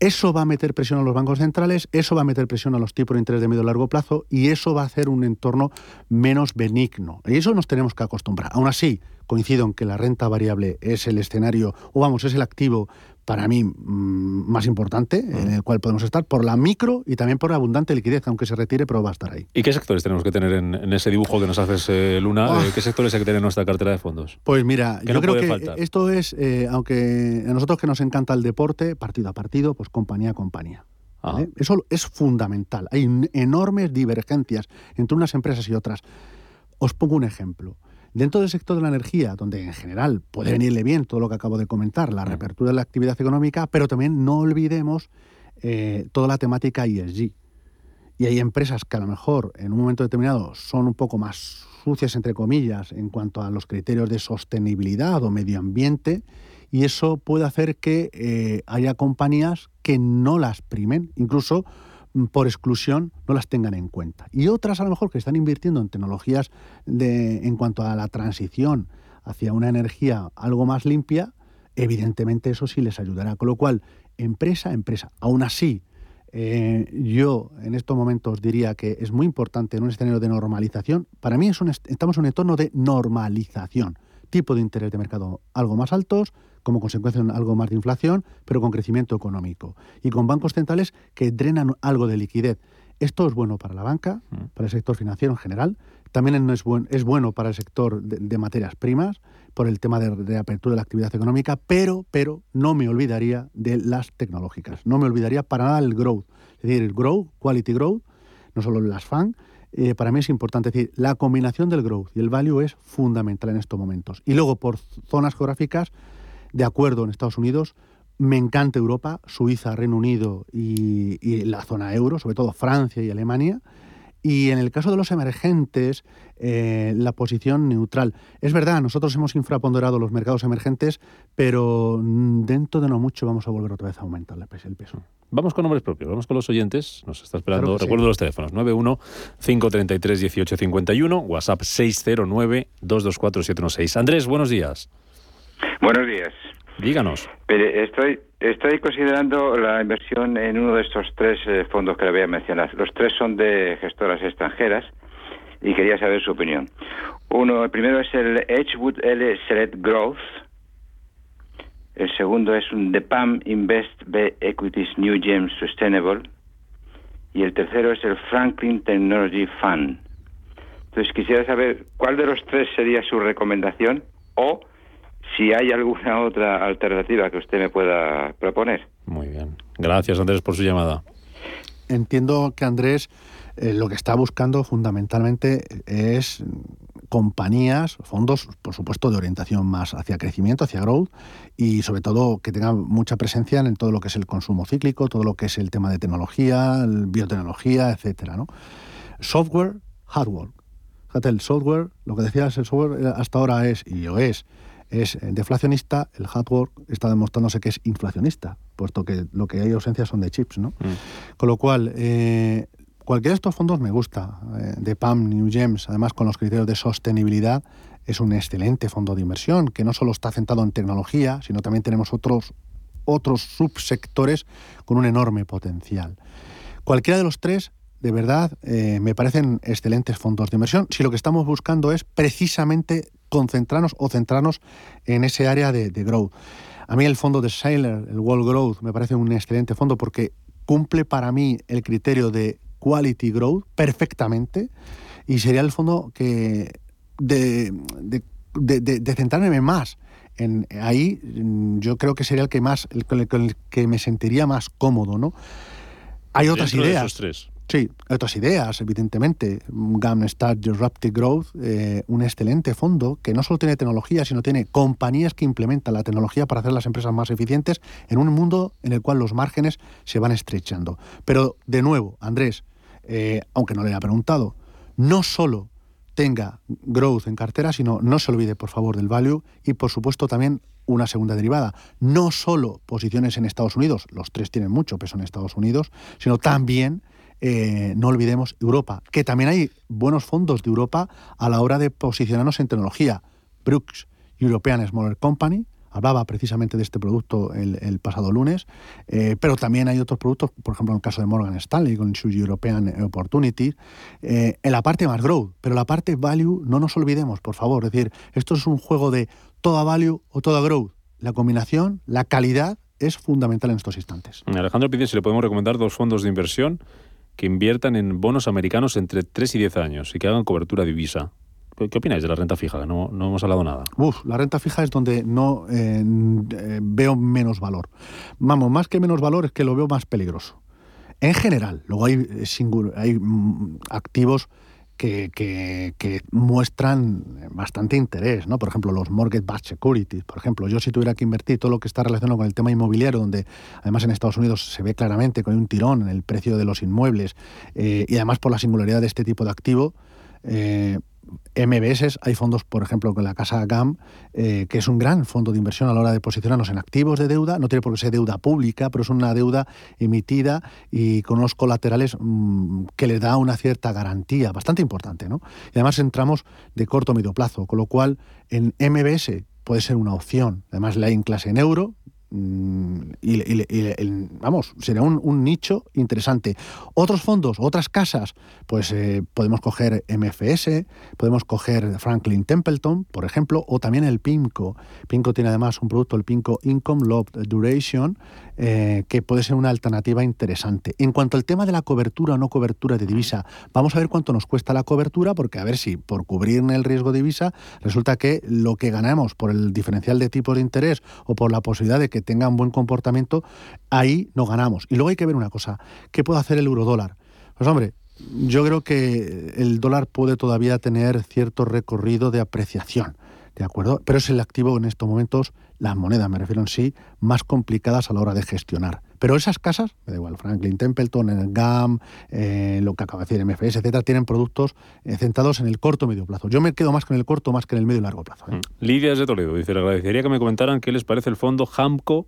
Eso va a meter presión a los bancos centrales, eso va a meter presión a los tipos de interés de medio y largo plazo y eso va a hacer un entorno menos benigno. Y eso nos tenemos que acostumbrar. Aún así, coincido en que la renta variable es el escenario, o vamos, es el activo para mí mm, más importante en el cual podemos estar por la micro y también por la abundante liquidez, aunque se retire, pero va a estar ahí. ¿Y qué sectores tenemos que tener en, ese dibujo que nos haces, eh, Luna? Ah. Eh, ¿Qué sectores hay que tener en nuestra cartera de fondos? Pues mira, yo creo que esto es, eh, aunque a nosotros que nos encanta el deporte, partido a partido, pues compañía a compañía. Ah. Eso es fundamental. Hay enormes divergencias entre unas empresas y otras. Os pongo un ejemplo. Dentro del sector de la energía, donde en general puede venirle bien todo lo que acabo de comentar, la reapertura de la actividad económica, pero también no olvidemos eh, toda la temática ESG. Y hay empresas que a lo mejor en un momento determinado son un poco más sucias, entre comillas, en cuanto a los criterios de sostenibilidad o medio ambiente, y eso puede hacer que eh, haya compañías que no las primen, incluso por exclusión no las tengan en cuenta. Y otras a lo mejor que están invirtiendo en tecnologías de, en cuanto a la transición hacia una energía algo más limpia, evidentemente eso sí les ayudará. Con lo cual, empresa, empresa. Aún así, eh, yo en estos momentos diría que es muy importante en un escenario de normalización. Para mí es estamos en un entorno de normalización. Tipo de interés de mercado algo más altos, como consecuencia de algo más de inflación, pero con crecimiento económico. Y con bancos centrales que drenan algo de liquidez. Esto es bueno para la banca, mm. para el sector financiero en general. También es, es bueno para el sector de, materias primas, por el tema de, de, apertura de la actividad económica, pero, pero no me olvidaría de las tecnológicas. No me olvidaría para nada el growth. Es decir, el growth, quality growth, no solo las FAN, eh, para mí es importante. Es decir, la combinación del growth y el value es fundamental en estos momentos. Y luego, por zonas geográficas, de acuerdo en Estados Unidos. Me encanta Europa, Suiza, Reino Unido y, la zona euro, sobre todo Francia y Alemania. Y en el caso de los emergentes, eh, la posición neutral. Es verdad, nosotros hemos infraponderado los mercados emergentes, pero dentro de no mucho vamos a volver otra vez a aumentar el peso. Vamos con nombres propios, vamos con los oyentes. Nos está esperando, recuerdo los teléfonos, 91 533 1851, WhatsApp 609 224 716. Andrés, buenos días. Buenos días. Díganos. estoy, estoy considerando la inversión en uno de estos tres eh, fondos que le voy a mencionar. Los tres son de gestoras extranjeras y quería saber su opinión. Uno, el primero es el Edgewood L Select Growth. El segundo es un DEPAM Invest B Equities New Gems Sustainable. Y el tercero es el Franklin Technology Fund. Entonces quisiera saber cuál de los tres sería su recomendación o si hay alguna otra alternativa que usted me pueda proponer. Muy bien. Gracias, Andrés, por su llamada. Entiendo que Andrés eh, lo que está buscando fundamentalmente es compañías, fondos, por supuesto, de orientación más hacia crecimiento, hacia growth, y sobre todo que tengan mucha presencia en todo lo que es el consumo cíclico, todo lo que es el tema de tecnología, biotecnología, etcétera, ¿no? Software, hardware. Fíjate, el software, lo que decías, el software eh, hasta ahora es, y lo es, es deflacionista, el hardware está demostrándose que es inflacionista, puesto que lo que hay ausencia son de chips, ¿no? Mm. Con lo cual, eh, cualquiera de estos fondos me gusta, eh, de PAM, New Gems, además con los criterios de sostenibilidad, es un excelente fondo de inversión que no solo está centrado en tecnología, sino también tenemos otros, otros subsectores con un enorme potencial. Cualquiera de los tres de verdad, eh, me parecen excelentes fondos de inversión si lo que estamos buscando es precisamente concentrarnos o centrarnos en ese área de, growth. A mí el fondo de Sailor, el World Growth, me parece un excelente fondo porque cumple para mí el criterio de quality growth perfectamente. Y sería el fondo que de, de, centrarme más en ahí, yo creo que sería el que más, el, con el que me sentiría más cómodo, ¿no? Hay otras ideas. Sí, otras ideas, evidentemente. Start Disruptive Growth, eh, un excelente fondo que no solo tiene tecnología, sino tiene compañías que implementan la tecnología para hacer las empresas más eficientes en un mundo en el cual los márgenes se van estrechando. Pero, de nuevo, Andrés, eh, aunque no le haya preguntado, no solo tenga growth en cartera, sino no se olvide, por favor, del value y, por supuesto, también una segunda derivada. No solo posiciones en Estados Unidos, los tres tienen mucho peso en Estados Unidos, sino también eh, no olvidemos Europa, que también hay buenos fondos de Europa a la hora de posicionarnos en tecnología. Brooks European Smaller Company, hablaba precisamente de este producto el, pasado lunes, eh, pero también hay otros productos, por ejemplo en el caso de Morgan Stanley con su European Opportunity, eh, en la parte más growth, pero la parte value no nos olvidemos, por favor, es decir, esto es un juego de toda value o toda growth. La combinación, la calidad es fundamental en estos instantes. Alejandro pide si le podemos recomendar dos fondos de inversión que inviertan en bonos americanos entre 3 y 10 años y que hagan cobertura divisa. ¿Qué, qué opináis de la renta fija? No, no hemos hablado nada. Uf, la renta fija es donde no eh, eh, veo menos valor. Vamos, más que menos valor es que lo veo más peligroso. En general, luego hay, eh, hay mm, activos que, muestran bastante interés, ¿no? Por ejemplo, los mortgage backed securities. Por ejemplo, yo si tuviera que invertir todo lo que está relacionado con el tema inmobiliario, donde además en Estados Unidos se ve claramente con un tirón en el precio de los inmuebles eh, y además por la singularidad de este tipo de activo, eh, MBS, hay fondos, por ejemplo, con la casa GAM, eh, que es un gran fondo de inversión a la hora de posicionarnos en activos de deuda. No tiene por qué ser deuda pública, pero es una deuda emitida y con unos colaterales mm, que le da una cierta garantía, bastante importante. ¿no? Y además entramos de corto o medio plazo, con lo cual en MBS puede ser una opción. Además, la en clase en euro, Y, vamos, será un, nicho interesante. Otros fondos, otras casas, pues eh, podemos coger MFS, podemos coger Franklin Templeton, por ejemplo, o también el PIMCO. PIMCO tiene además un producto, el PIMCO Income Love Duration, eh, que puede ser una alternativa interesante. En cuanto al tema de la cobertura o no cobertura de divisa, vamos a ver cuánto nos cuesta la cobertura, porque a ver si por cubrir el riesgo de divisa resulta que lo que ganamos por el diferencial de tipos de interés o por la posibilidad de que tenga un buen comportamiento, ahí no ganamos. Y luego hay que ver una cosa, ¿qué puede hacer el eurodólar? Pues hombre, yo creo que el dólar puede todavía tener cierto recorrido de apreciación. ¿De acuerdo? Pero es el activo en estos momentos, las monedas, me refiero en sí, más complicadas a la hora de gestionar. Pero esas casas, me da igual, Franklin Templeton, el GAM, eh, lo que acaba de decir MFS, etcétera, tienen productos eh, centrados en el corto medio plazo. Yo me quedo más con el corto, más que en el medio y largo plazo. ¿eh? Mm. Lidia es de Toledo dice: Le agradecería que me comentaran qué les parece el fondo HAMCO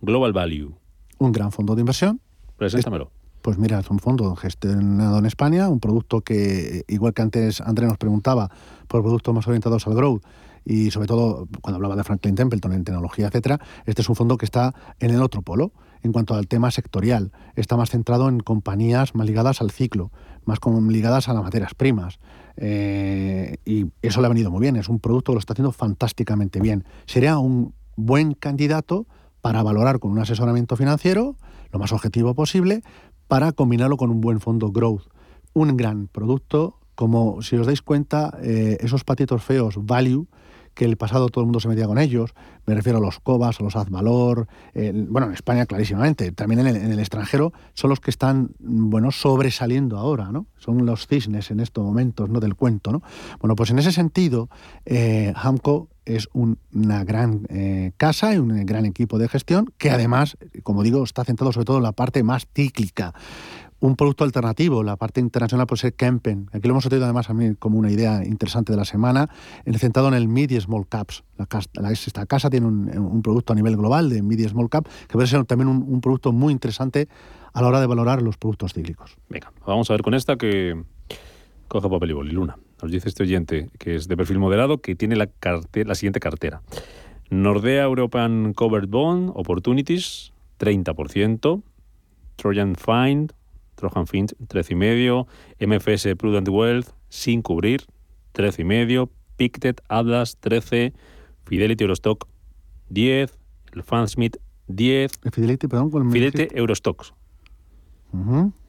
Global Value. Un gran fondo de inversión. Preséntamelo. Pues mira, es un fondo gestionado en España, un producto que, igual que antes André nos preguntaba, por productos más orientados al growth, y sobre todo cuando hablaba de Franklin Templeton en tecnología, etcétera, este es un fondo que está en el otro polo. En cuanto al tema sectorial, está más centrado en compañías más ligadas al ciclo, más ligadas a las materias primas. Eh, y eso le ha venido muy bien, es un producto que lo está haciendo fantásticamente bien. Sería un buen candidato para valorar con un asesoramiento financiero, lo más objetivo posible, para combinarlo con un buen fondo growth. Un gran producto, como si os dais cuenta, eh, esos patitos feos, value, que el pasado todo el mundo se metía con ellos. Me refiero a los COBAS, a los Azvalor, bueno, en España clarísimamente, también en el, extranjero, son los que están, bueno, sobresaliendo ahora, ¿no? Son los cisnes en estos momentos, ¿no? Del cuento, ¿no? Bueno, pues en ese sentido, eh, Hamco es una gran eh, casa y un gran equipo de gestión que además, como digo, está centrado sobre todo en la parte más cíclica un producto alternativo. La parte internacional puede ser Kempen. Aquí lo hemos traído además a mí como una idea interesante de la semana, centrado en el mid y small caps. La, esta casa tiene un, producto a nivel global de mid y small cap, que puede ser también un, producto muy interesante a la hora de valorar los productos cíclicos. Venga, vamos a ver con esta que coge papel y boli. Luna, nos dice este oyente que es de perfil moderado, que tiene la, la siguiente cartera. Nordea European Covered Bond Opportunities, 30%. Trojan Find, Trojan Finch 13,5, MFS Prudent Wealth sin cubrir 13,5, Pictet Atlas 13, Fidelity Eurostock 10, el Fansmith 10. Fidelity, perdón, Fidelity Eurostocks.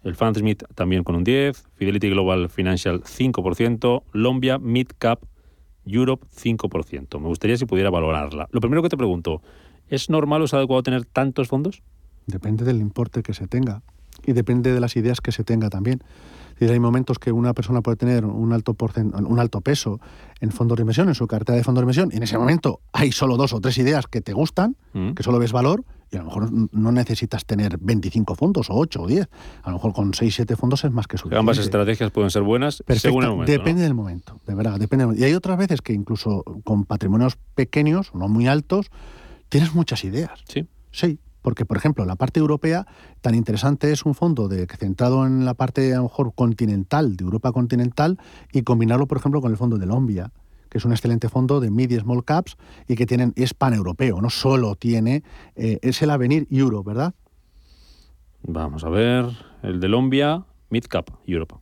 el Smith también con un 10, Fidelity Global Financial 5%, Lombia Mid Cap Europe 5%. Me gustaría si pudiera valorarla. Lo primero que te pregunto, ¿es normal o es adecuado tener tantos fondos? Depende del importe que se tenga y depende de las ideas que se tenga también. hay momentos que una persona puede tener un alto, un alto peso en fondos de inversión, en su cartera de fondos de inversión, y en ese momento hay solo dos o tres ideas que te gustan, mm. que solo ves valor, y a lo mejor no necesitas tener 25 fondos o 8 o 10. A lo mejor con 6, 7 fondos es más que suficiente. Ambas estrategias pueden ser buenas según el momento. Depende del momento, de verdad. Depende Y hay otras veces que incluso con patrimonios pequeños, no muy altos, tienes muchas ideas. Sí. Sí. Porque, por ejemplo, la parte europea, tan interesante es un fondo de, centrado en la parte, a lo mejor, continental, de Europa continental, y combinarlo, por ejemplo, con el fondo de Lombia que es un excelente fondo de mid y small caps y que tienen, es pan-europeo, no solo tiene, eh, es el Avenir Euro, ¿verdad? Vamos a ver, el de Lombia, mid cap, Europe.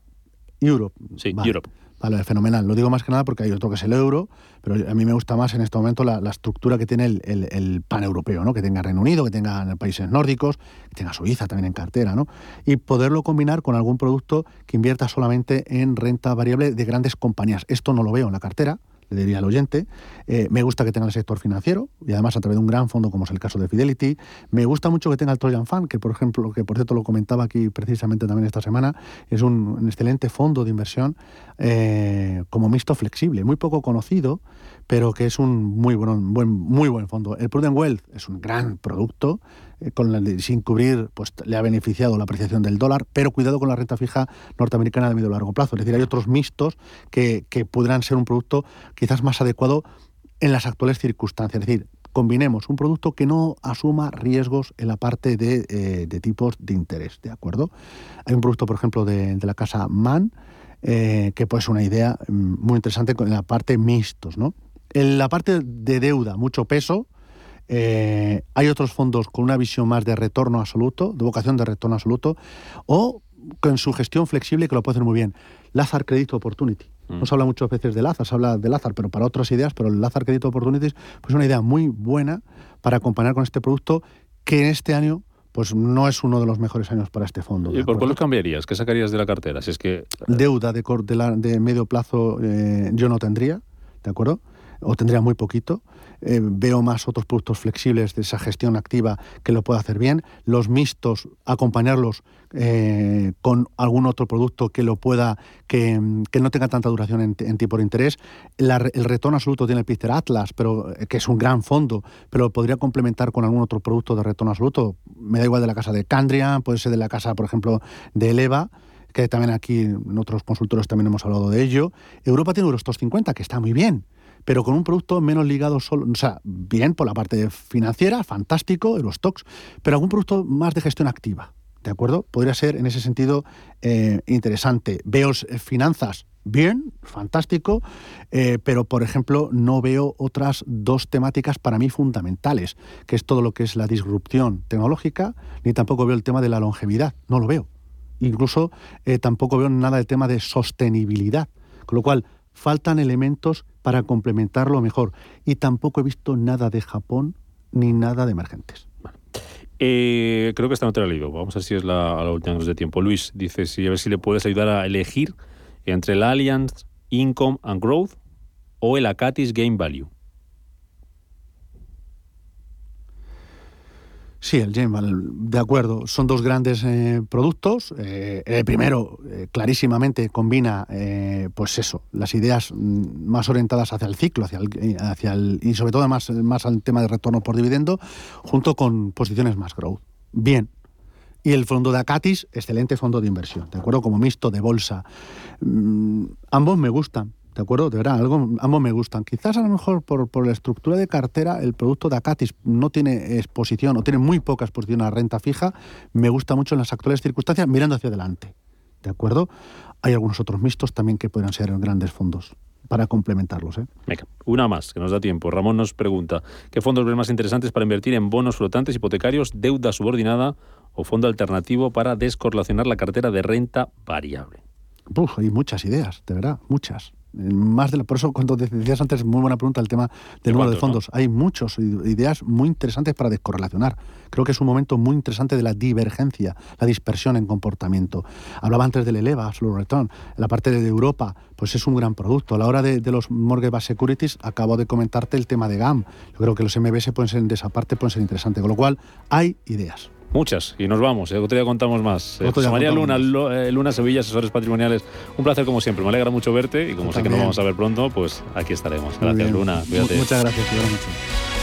Europe. Sí, Europe. Vale, fenomenal. Lo digo más que nada porque hay otro que es el euro, pero a mí me gusta más en este momento la, estructura que tiene el, el, pan-europeo, ¿no? Que tenga Reino Unido, que tenga países nórdicos, que tenga Suiza también en cartera, ¿no? Y poderlo combinar con algún producto que invierta solamente en renta variable de grandes compañías. Esto no lo veo en la cartera, le diría al oyente. Eh, me gusta que tenga el sector financiero y además a través de un gran fondo como es el caso de Fidelity. Me gusta mucho que tenga el Trojan Fund, que por ejemplo, que por cierto lo comentaba aquí precisamente también esta semana, es un, excelente fondo de inversión eh, como mixto flexible, muy poco conocido, pero que es un muy buen, buen, muy buen fondo. El Prudent Wealth es un gran producto, eh, sin cubrir, pues le ha beneficiado la apreciación del dólar, pero cuidado con la renta fija norteamericana de medio largo plazo. Es decir, hay otros mixtos que, que podrán ser un producto quizás más adecuado en las actuales circunstancias. Es decir, combinemos un producto que no asuma riesgos en la parte de, eh, tipos de interés, ¿de acuerdo? Hay un producto, por ejemplo, de, la casa MAN, eh, que pues una idea mm, muy interesante en la parte mixtos, ¿no? En la parte de deuda, mucho peso. Eh, hay otros fondos con una visión más de retorno absoluto, de vocación de retorno absoluto, o con su gestión flexible que lo puede hacer muy bien. Lazar Credit Opportunity. Mm. No se habla muchas veces de Lazar, se habla de Lazar, pero para otras ideas, pero el Lazar Credit Opportunities pues es una idea muy buena para acompañar con este producto que en este año pues no es uno de los mejores años para este fondo. ¿Y por qué lo cambiarías? ¿Qué sacarías de la cartera? Si es que... Deuda de, de, de medio plazo eh, yo no tendría, ¿de acuerdo? o tendría muy poquito. Eh, veo más otros productos flexibles de esa gestión activa que lo pueda hacer bien. Los mixtos, acompañarlos eh, con algún otro producto que lo pueda, que, no tenga tanta duración en, tipo de interés. el retorno absoluto tiene el Pister Atlas, pero eh, que es un gran fondo, pero podría complementar con algún otro producto de retorno absoluto. Me da igual de la casa de Candria, puede ser de la casa, por ejemplo, de Eleva que también aquí en otros consultores también hemos hablado de ello. Europa tiene Eurostos 50, que está muy bien, pero con un producto menos ligado solo, o sea, bien por la parte financiera, fantástico, los stocks, pero algún producto más de gestión activa. ¿De acuerdo? Podría ser en ese sentido eh, interesante. Veo eh, finanzas bien, fantástico, eh, pero por ejemplo no veo otras dos temáticas para mí fundamentales, que es todo lo que es la disrupción tecnológica, ni tampoco veo el tema de la longevidad, no lo veo. Incluso tampoco veo nada del tema de sostenibilidad, con lo cual faltan elementos para complementarlo mejor. Y tampoco he visto nada de Japón ni nada de emergentes. Eh, creo que esta no te la he leído. Vamos a ver si es la, la última de tiempo. Luis dice si a ver si le puedes ayudar a elegir entre el Alliance Income and Growth o el Acatis Game Value. Sí, el Gemal, de acuerdo. Son dos grandes eh, productos. Eh, el primero, eh, clarísimamente, combina, pues eso, las ideas mm, más orientadas hacia el ciclo, hacia el, hacia el, y sobre todo más, más al tema de retorno por dividendo, junto con posiciones más growth. Bien. Y el fondo de Acatis, excelente fondo de inversión, ¿de acuerdo? Como mixto de bolsa. Mm, ambos me gustan. ¿De acuerdo? De verdad, algo, ambos me gustan. Quizás a lo mejor por, por, la estructura de cartera, el producto de Acatis no tiene exposición o tiene muy poca exposición a renta fija. Me gusta mucho en las actuales circunstancias mirando hacia adelante. ¿De acuerdo? Hay algunos otros mixtos también que pueden ser grandes fondos para complementarlos. ¿eh? Venga, una más, que nos da tiempo. Ramón nos pregunta, ¿qué fondos ven más interesantes para invertir en bonos flotantes hipotecarios, deuda subordinada o fondo alternativo para descorrelacionar la cartera de renta variable? Uf, hay muchas ideas, de verdad, muchas Más de, por eso, cuando decías antes, muy buena pregunta el tema del número de fondos. Hay muchas ideas muy interesantes para descorrelacionar. Creo que es un momento muy interesante de la divergencia, la dispersión en comportamiento. Hablaba antes del Eleva, Slow Return. La parte de Europa, pues es un gran producto. A la hora de, los mortgage Base securities, acabo de comentarte el tema de GAM. Yo creo que los MBS pueden ser, de esa parte pueden ser interesantes. Con lo cual, hay ideas. Muchas, y nos vamos. ¿eh? Otro día contamos más. Eh, María Luna, eh, Luna Sevilla, asesores patrimoniales. Un placer como siempre. Me alegra mucho verte y como sé que nos vamos a ver pronto, pues aquí estaremos. Gracias, Luna. Muchas gracias, mucho.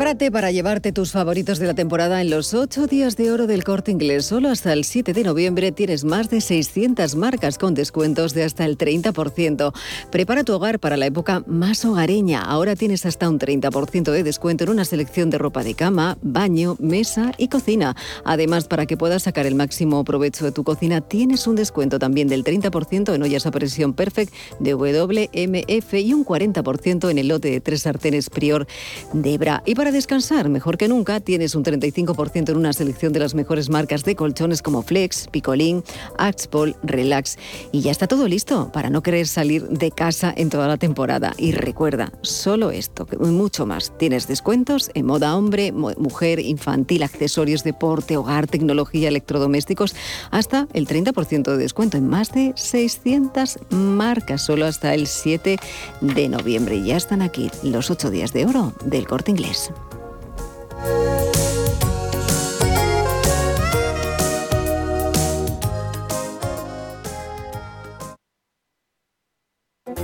Prepárate para llevarte tus favoritos de la temporada en los 8 días de oro del corte inglés. Solo hasta el 7 de noviembre tienes más de 600 marcas con descuentos de hasta el 30%. Prepara tu hogar para la época más hogareña. Ahora tienes hasta un 30% de descuento en una selección de ropa de cama, baño, mesa y cocina. Además, para que puedas sacar el máximo provecho de tu cocina, tienes un descuento también del 30% en ollas a presión Perfect de WMF y un 40% en el lote de tres sartenes Prior de Ebra para descansar, mejor que nunca, tienes un 35% en una selección de las mejores marcas de colchones como Flex, Picolín, Axpol, Relax. Y ya está todo listo para no querer salir de casa en toda la temporada. Y recuerda, solo esto, mucho más. Tienes descuentos en moda hombre, mujer, infantil, accesorios, deporte, hogar, tecnología, electrodomésticos, hasta el 30% de descuento en más de 600 marcas, solo hasta el 7 de noviembre. Ya están aquí los 8 días de oro del corte inglés.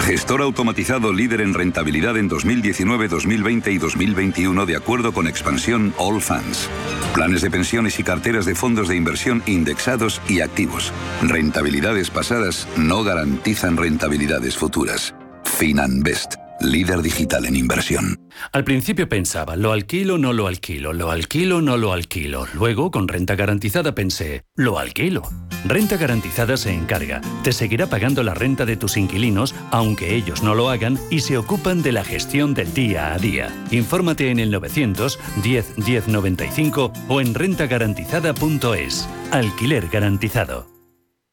Gestor automatizado líder en rentabilidad en 2019, 2020 y 2021 de acuerdo con expansión All Funds. Planes de pensiones y carteras de fondos de inversión indexados y activos. Rentabilidades pasadas no garantizan rentabilidades futuras. FinanBest líder digital en inversión. Al principio pensaba, lo alquilo, no lo alquilo, lo alquilo, no lo alquilo. Luego, con renta garantizada, pensé, lo alquilo. Renta garantizada se encarga, te seguirá pagando la renta de tus inquilinos, aunque ellos no lo hagan, y se ocupan de la gestión del día a día. Infórmate en el 900 10 10 95 o en rentagarantizada.es. Alquiler garantizado.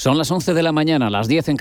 Son las 11 de la mañana, las 10 en Canadá.